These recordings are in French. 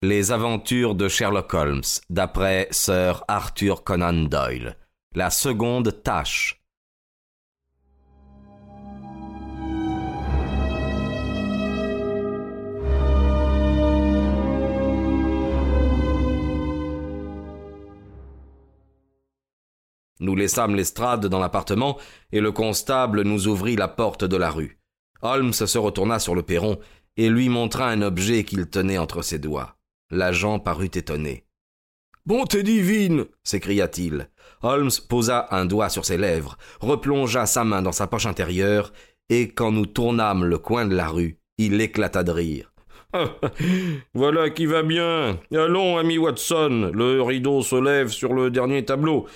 Les aventures de Sherlock Holmes, d'après Sir Arthur Conan Doyle. La seconde tâche. Nous laissâmes l'estrade dans l'appartement et le constable nous ouvrit la porte de la rue. Holmes se retourna sur le perron et lui montra un objet qu'il tenait entre ses doigts. L'agent parut étonné. Bonté divine s'écria-t-il. Holmes posa un doigt sur ses lèvres, replongea sa main dans sa poche intérieure, et quand nous tournâmes le coin de la rue, il éclata de rire. voilà qui va bien. Allons, ami Watson, le rideau se lève sur le dernier tableau.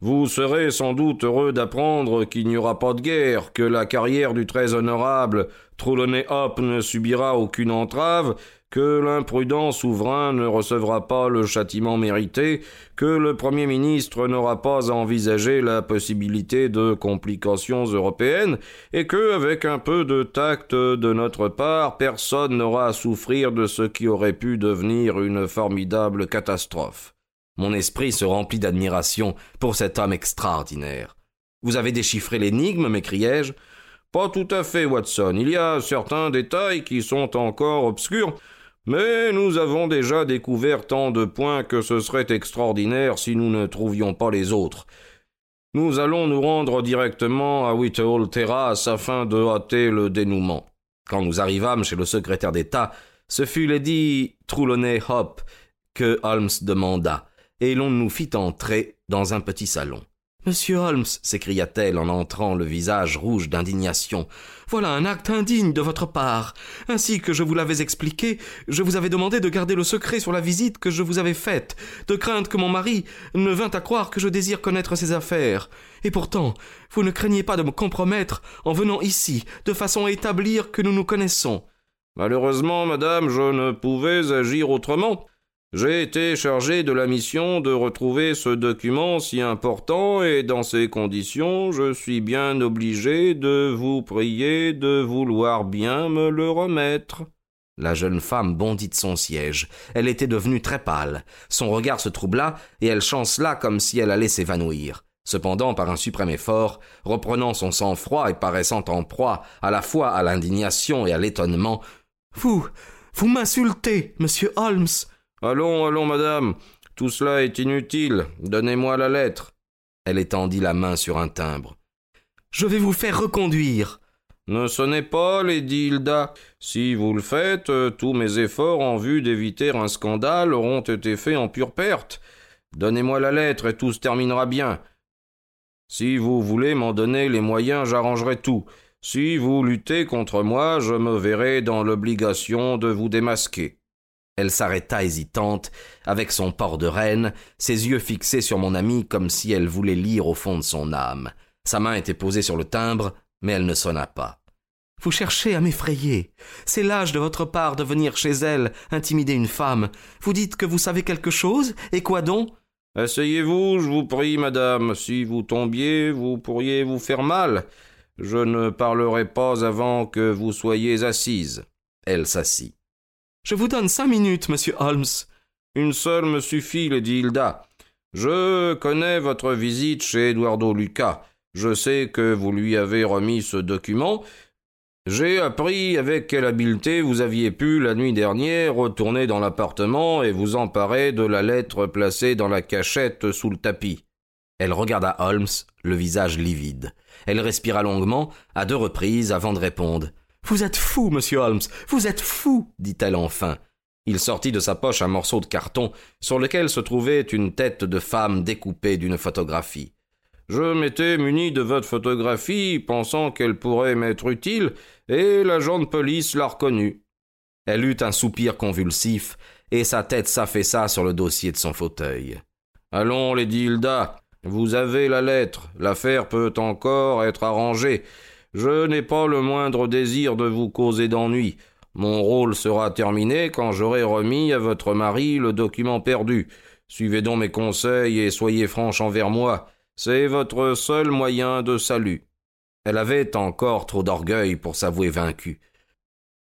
Vous serez sans doute heureux d'apprendre qu'il n'y aura pas de guerre, que la carrière du très honorable Trelawney Hop ne subira aucune entrave, que l'imprudent souverain ne recevra pas le châtiment mérité, que le Premier ministre n'aura pas à envisager la possibilité de complications européennes, et que, avec un peu de tact de notre part, personne n'aura à souffrir de ce qui aurait pu devenir une formidable catastrophe. Mon esprit se remplit d'admiration pour cet homme extraordinaire. Vous avez déchiffré l'énigme, m'écriai-je. Pas tout à fait, Watson. Il y a certains détails qui sont encore obscurs, mais nous avons déjà découvert tant de points que ce serait extraordinaire si nous ne trouvions pas les autres. Nous allons nous rendre directement à Whitehall Terrace afin de hâter le dénouement. Quand nous arrivâmes chez le secrétaire d'État, ce fut Lady Trelawney Hop que Holmes demanda, et l'on nous fit entrer dans un petit salon. Monsieur Holmes, s'écria-t-elle en entrant le visage rouge d'indignation, voilà un acte indigne de votre part. Ainsi que je vous l'avais expliqué, je vous avais demandé de garder le secret sur la visite que je vous avais faite, de crainte que mon mari ne vînt à croire que je désire connaître ses affaires. Et pourtant, vous ne craignez pas de me compromettre en venant ici, de façon à établir que nous nous connaissons. Malheureusement, madame, je ne pouvais agir autrement. J'ai été chargé de la mission de retrouver ce document si important et dans ces conditions je suis bien obligé de vous prier de vouloir bien me le remettre. La jeune femme bondit de son siège. Elle était devenue très pâle. Son regard se troubla et elle chancela comme si elle allait s'évanouir. Cependant, par un suprême effort, reprenant son sang-froid et paraissant en proie à la fois à l'indignation et à l'étonnement, Vous, vous m'insultez, monsieur Holmes. Allons, allons, madame. Tout cela est inutile. Donnez-moi la lettre. Elle étendit la main sur un timbre. Je vais vous faire reconduire. Ne sonnez pas, Lady Hilda. Si vous le faites, tous mes efforts en vue d'éviter un scandale auront été faits en pure perte. Donnez-moi la lettre et tout se terminera bien. Si vous voulez m'en donner les moyens, j'arrangerai tout. Si vous luttez contre moi, je me verrai dans l'obligation de vous démasquer. Elle s'arrêta hésitante, avec son port de reine, ses yeux fixés sur mon amie comme si elle voulait lire au fond de son âme. Sa main était posée sur le timbre, mais elle ne sonna pas. Vous cherchez à m'effrayer. C'est l'âge de votre part de venir chez elle, intimider une femme. Vous dites que vous savez quelque chose, et quoi donc? Asseyez-vous, je vous prie, madame. Si vous tombiez, vous pourriez vous faire mal. Je ne parlerai pas avant que vous soyez assise. Elle s'assit. Je vous donne cinq minutes, monsieur Holmes. Une seule me suffit, Lady Hilda. Je connais votre visite chez Eduardo Lucas. Je sais que vous lui avez remis ce document. J'ai appris avec quelle habileté vous aviez pu, la nuit dernière, retourner dans l'appartement et vous emparer de la lettre placée dans la cachette sous le tapis. Elle regarda Holmes, le visage livide. Elle respira longuement, à deux reprises, avant de répondre. Vous êtes fou, monsieur Holmes, vous êtes fou, dit-elle enfin. Il sortit de sa poche un morceau de carton sur lequel se trouvait une tête de femme découpée d'une photographie. Je m'étais muni de votre photographie, pensant qu'elle pourrait m'être utile, et l'agent de police l'a reconnue. Elle eut un soupir convulsif, et sa tête s'affaissa sur le dossier de son fauteuil. Allons, Lady Hilda, vous avez la lettre, l'affaire peut encore être arrangée, je n'ai pas le moindre désir de vous causer d'ennui. Mon rôle sera terminé quand j'aurai remis à votre mari le document perdu. Suivez donc mes conseils et soyez franche envers moi. C'est votre seul moyen de salut. Elle avait encore trop d'orgueil pour s'avouer vaincue.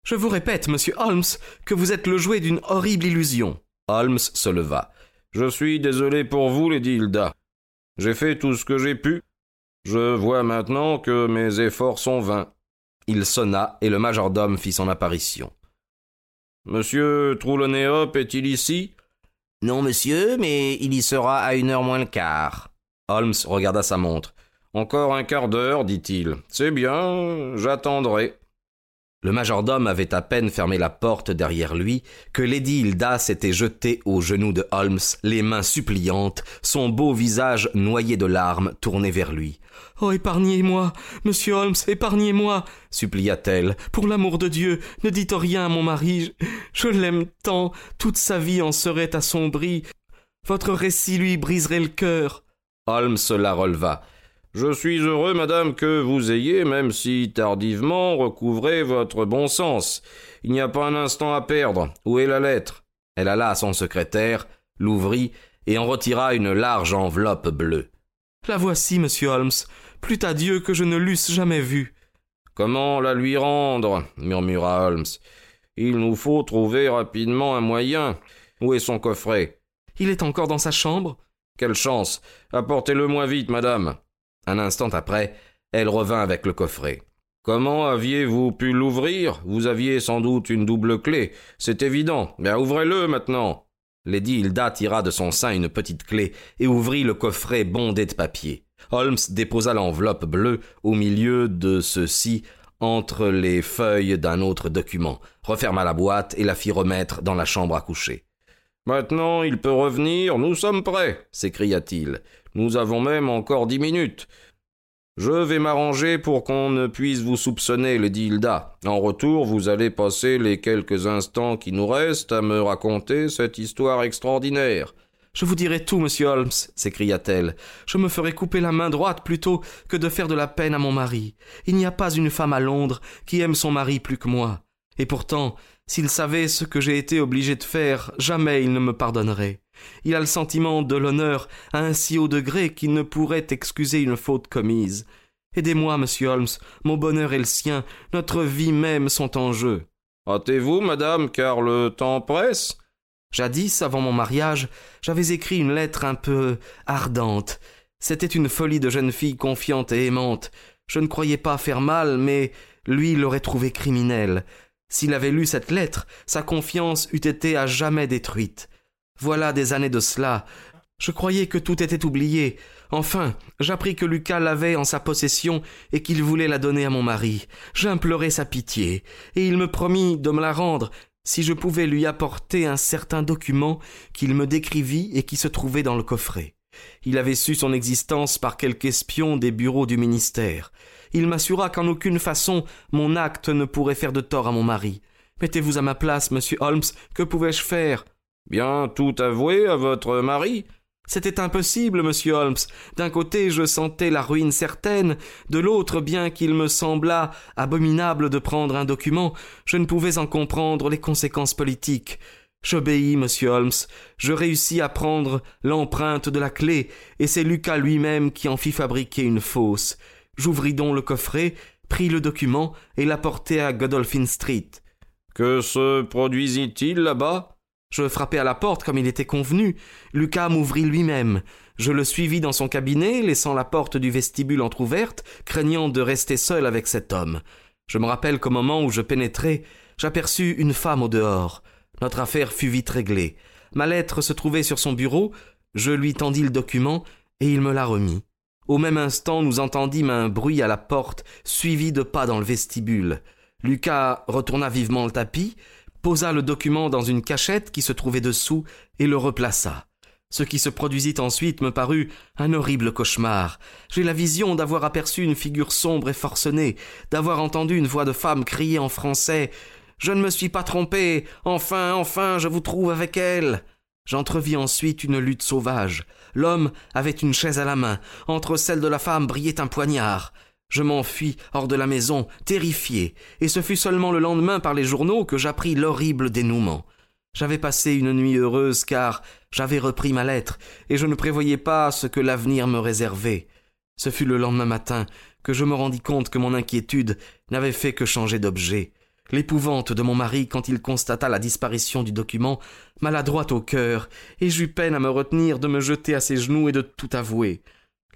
Je vous répète, monsieur Holmes, que vous êtes le jouet d'une horrible illusion. Holmes se leva. Je suis désolé pour vous, Lady Hilda. J'ai fait tout ce que j'ai pu. Je vois maintenant que mes efforts sont vains. Il sonna et le majordome fit son apparition. Monsieur Troulonéop est-il ici? Non, monsieur, mais il y sera à une heure moins le quart. Holmes regarda sa montre. Encore un quart d'heure, dit-il. C'est bien, j'attendrai. Le majordome avait à peine fermé la porte derrière lui que Lady Hilda s'était jetée aux genoux de Holmes, les mains suppliantes, son beau visage noyé de larmes tourné vers lui. Oh, épargnez-moi, monsieur Holmes, épargnez-moi, supplia-t-elle. Pour l'amour de Dieu, ne dites rien à mon mari. Je, l'aime tant, toute sa vie en serait assombrie. Votre récit lui briserait le cœur. Holmes la releva. Je suis heureux, madame, que vous ayez, même si tardivement, recouvré votre bon sens. Il n'y a pas un instant à perdre. Où est la lettre? Elle alla à son secrétaire, l'ouvrit et en retira une large enveloppe bleue. La voici, monsieur Holmes. Plût à Dieu que je ne l'eusse jamais vue. Comment la lui rendre? murmura Holmes. Il nous faut trouver rapidement un moyen. Où est son coffret? Il est encore dans sa chambre? Quelle chance. Apportez-le moi vite, madame. Un instant après, elle revint avec le coffret. Comment aviez-vous pu l'ouvrir? Vous aviez sans doute une double clé. C'est évident. Bien, ouvrez-le maintenant. Lady Hilda tira de son sein une petite clé et ouvrit le coffret bondé de papier. Holmes déposa l'enveloppe bleue au milieu de ceux-ci entre les feuilles d'un autre document, referma la boîte et la fit remettre dans la chambre à coucher. Maintenant il peut revenir, nous sommes prêts, s'écria-t-il. Nous avons même encore dix minutes. Je vais m'arranger pour qu'on ne puisse vous soupçonner, Lady Hilda. En retour, vous allez passer les quelques instants qui nous restent à me raconter cette histoire extraordinaire. Je vous dirai tout, monsieur Holmes, s'écria-t-elle. Je me ferai couper la main droite plutôt que de faire de la peine à mon mari. Il n'y a pas une femme à Londres qui aime son mari plus que moi. Et pourtant, s'il savait ce que j'ai été obligé de faire, jamais il ne me pardonnerait. Il a le sentiment de l'honneur à un si haut degré qu'il ne pourrait excuser une faute commise. Aidez-moi, monsieur Holmes, mon bonheur et le sien, notre vie même sont en jeu. Hâtez-vous, madame, car le temps presse. Jadis, avant mon mariage, j'avais écrit une lettre un peu ardente. C'était une folie de jeune fille confiante et aimante. Je ne croyais pas faire mal, mais lui l'aurait trouvée criminelle. S'il avait lu cette lettre, sa confiance eût été à jamais détruite. Voilà des années de cela. Je croyais que tout était oublié. Enfin, j'appris que Lucas l'avait en sa possession et qu'il voulait la donner à mon mari. J'implorai sa pitié, et il me promit de me la rendre si je pouvais lui apporter un certain document qu'il me décrivit et qui se trouvait dans le coffret. Il avait su son existence par quelque espion des bureaux du ministère il m'assura qu'en aucune façon mon acte ne pourrait faire de tort à mon mari. Mettez-vous à ma place, monsieur Holmes, que pouvais-je faire? Bien tout avouer à votre mari c'était impossible, monsieur Holmes. D'un côté, je sentais la ruine certaine, de l'autre, bien qu'il me semblât abominable de prendre un document, je ne pouvais en comprendre les conséquences politiques. J'obéis, monsieur Holmes. Je réussis à prendre l'empreinte de la clé, et c'est Lucas lui-même qui en fit fabriquer une fausse. J'ouvris donc le coffret, pris le document et l'apportai à Godolphin Street. Que se produisit-il là-bas? Je frappai à la porte comme il était convenu. Lucas m'ouvrit lui-même. Je le suivis dans son cabinet, laissant la porte du vestibule entr'ouverte, craignant de rester seul avec cet homme. Je me rappelle qu'au moment où je pénétrai, j'aperçus une femme au dehors. Notre affaire fut vite réglée. Ma lettre se trouvait sur son bureau, je lui tendis le document, et il me la remit. Au même instant, nous entendîmes un bruit à la porte, suivi de pas dans le vestibule. Lucas retourna vivement le tapis, posa le document dans une cachette qui se trouvait dessous et le replaça. Ce qui se produisit ensuite me parut un horrible cauchemar. J'ai la vision d'avoir aperçu une figure sombre et forcenée, d'avoir entendu une voix de femme crier en français Je ne me suis pas trompé. Enfin, enfin, je vous trouve avec elle. J'entrevis ensuite une lutte sauvage. L'homme avait une chaise à la main. Entre celle de la femme brillait un poignard. Je m'enfuis hors de la maison, terrifié, et ce fut seulement le lendemain par les journaux que j'appris l'horrible dénouement. J'avais passé une nuit heureuse car j'avais repris ma lettre, et je ne prévoyais pas ce que l'avenir me réservait. Ce fut le lendemain matin que je me rendis compte que mon inquiétude n'avait fait que changer d'objet. L'épouvante de mon mari quand il constata la disparition du document maladroite au cœur, et j'eus peine à me retenir de me jeter à ses genoux et de tout avouer.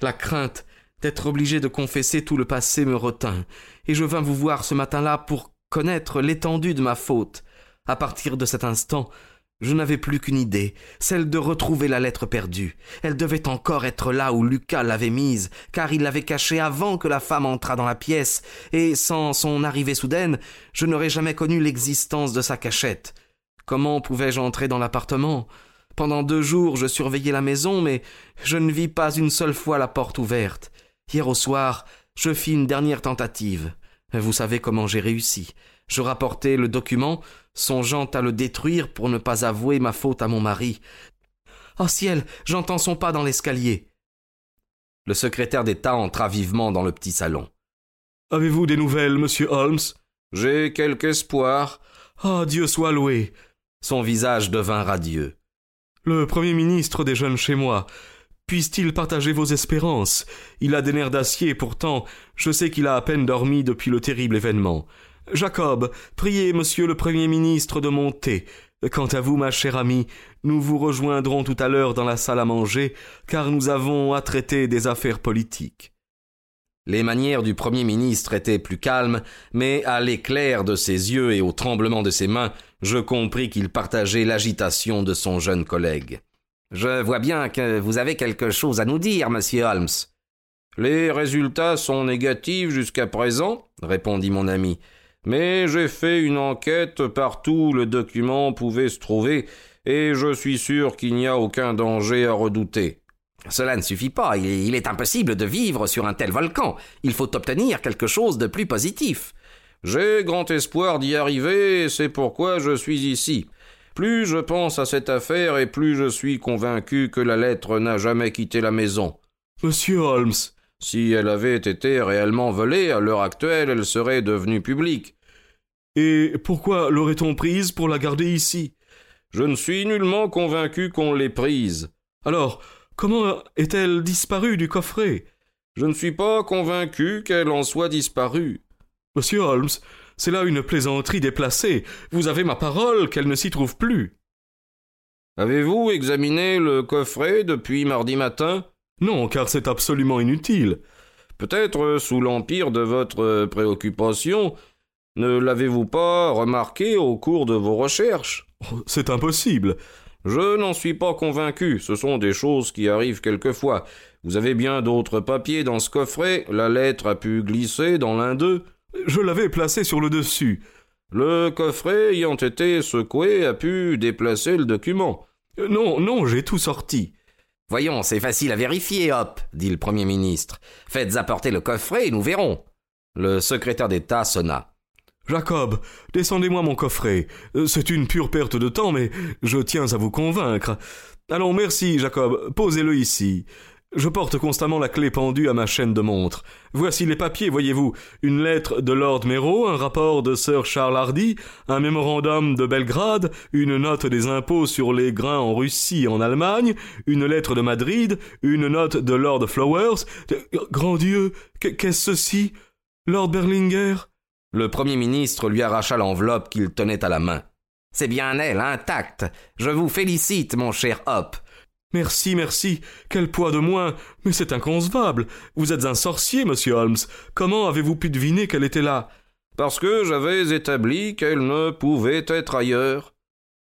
La crainte d'être obligé de confesser tout le passé me retint, et je vins vous voir ce matin-là pour connaître l'étendue de ma faute. À partir de cet instant, je n'avais plus qu'une idée, celle de retrouver la lettre perdue. Elle devait encore être là où Lucas l'avait mise, car il l'avait cachée avant que la femme entrât dans la pièce, et sans son arrivée soudaine, je n'aurais jamais connu l'existence de sa cachette. Comment pouvais-je entrer dans l'appartement? Pendant deux jours je surveillais la maison, mais je ne vis pas une seule fois la porte ouverte. Hier au soir, je fis une dernière tentative. Vous savez comment j'ai réussi. Je rapportai le document, songeant à le détruire pour ne pas avouer ma faute à mon mari. Oh ciel, j'entends son pas dans l'escalier. Le secrétaire d'État entra vivement dans le petit salon. Avez-vous des nouvelles, monsieur Holmes? J'ai quelque espoir. Ah, Dieu soit loué. Son visage devint radieux. Le Premier ministre déjeune chez moi. Puisse-t-il partager vos espérances? Il a des nerfs d'acier, pourtant, je sais qu'il a à peine dormi depuis le terrible événement. Jacob, priez monsieur le Premier ministre de monter. Quant à vous, ma chère amie, nous vous rejoindrons tout à l'heure dans la salle à manger, car nous avons à traiter des affaires politiques. Les manières du Premier ministre étaient plus calmes, mais à l'éclair de ses yeux et au tremblement de ses mains, je compris qu'il partageait l'agitation de son jeune collègue. Je vois bien que vous avez quelque chose à nous dire, monsieur Holmes. Les résultats sont négatifs jusqu'à présent, répondit mon ami. Mais j'ai fait une enquête partout où le document pouvait se trouver, et je suis sûr qu'il n'y a aucun danger à redouter. Cela ne suffit pas, il est impossible de vivre sur un tel volcan. Il faut obtenir quelque chose de plus positif. J'ai grand espoir d'y arriver, et c'est pourquoi je suis ici. Plus je pense à cette affaire, et plus je suis convaincu que la lettre n'a jamais quitté la maison. Monsieur Holmes, si elle avait été réellement volée, à l'heure actuelle, elle serait devenue publique. Et pourquoi l'aurait-on prise pour la garder ici? Je ne suis nullement convaincu qu'on l'ait prise. Alors, comment est-elle disparue du coffret? Je ne suis pas convaincu qu'elle en soit disparue. Monsieur Holmes, c'est là une plaisanterie déplacée. Vous avez ma parole qu'elle ne s'y trouve plus. Avez-vous examiné le coffret depuis mardi matin? Non, car c'est absolument inutile. Peut-être euh, sous l'empire de votre euh, préoccupation, ne l'avez-vous pas remarqué au cours de vos recherches? Oh, C'est impossible. Je n'en suis pas convaincu, ce sont des choses qui arrivent quelquefois. Vous avez bien d'autres papiers dans ce coffret, la lettre a pu glisser dans l'un d'eux. Je l'avais placé sur le dessus. Le coffret ayant été secoué a pu déplacer le document. Euh, non, non, j'ai tout sorti. Voyons, c'est facile à vérifier, hop, dit le Premier ministre. Faites apporter le coffret et nous verrons. Le secrétaire d'État sonna. Jacob, descendez-moi mon coffret. Euh, c'est une pure perte de temps, mais je tiens à vous convaincre. Allons, merci, Jacob. Posez-le ici. Je porte constamment la clé pendue à ma chaîne de montre. Voici les papiers, voyez-vous. Une lettre de Lord Merrow, un rapport de Sir Charles Hardy, un mémorandum de Belgrade, une note des impôts sur les grains en Russie et en Allemagne, une lettre de Madrid, une note de Lord Flowers. Grand Dieu, qu'est-ce ceci? Lord Berlinger? Le Premier ministre lui arracha l'enveloppe qu'il tenait à la main. C'est bien elle, intacte. Je vous félicite, mon cher Hop. Merci, merci. Quel poids de moins. Mais c'est inconcevable. Vous êtes un sorcier, monsieur Holmes. Comment avez-vous pu deviner qu'elle était là? Parce que j'avais établi qu'elle ne pouvait être ailleurs.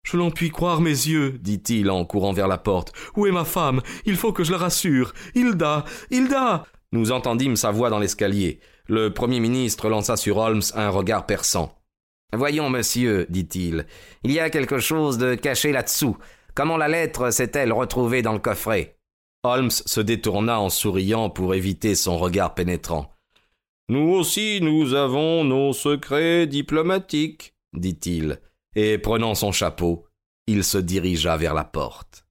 Je n'en puis croire mes yeux, dit-il en courant vers la porte. Où est ma femme? Il faut que je la rassure. Hilda Hilda Nous entendîmes sa voix dans l'escalier. Le Premier ministre lança sur Holmes un regard perçant. Voyons, monsieur, dit-il, il y a quelque chose de caché là-dessous. Comment la lettre s'est-elle retrouvée dans le coffret? Holmes se détourna en souriant pour éviter son regard pénétrant. Nous aussi nous avons nos secrets diplomatiques, dit-il, et prenant son chapeau, il se dirigea vers la porte.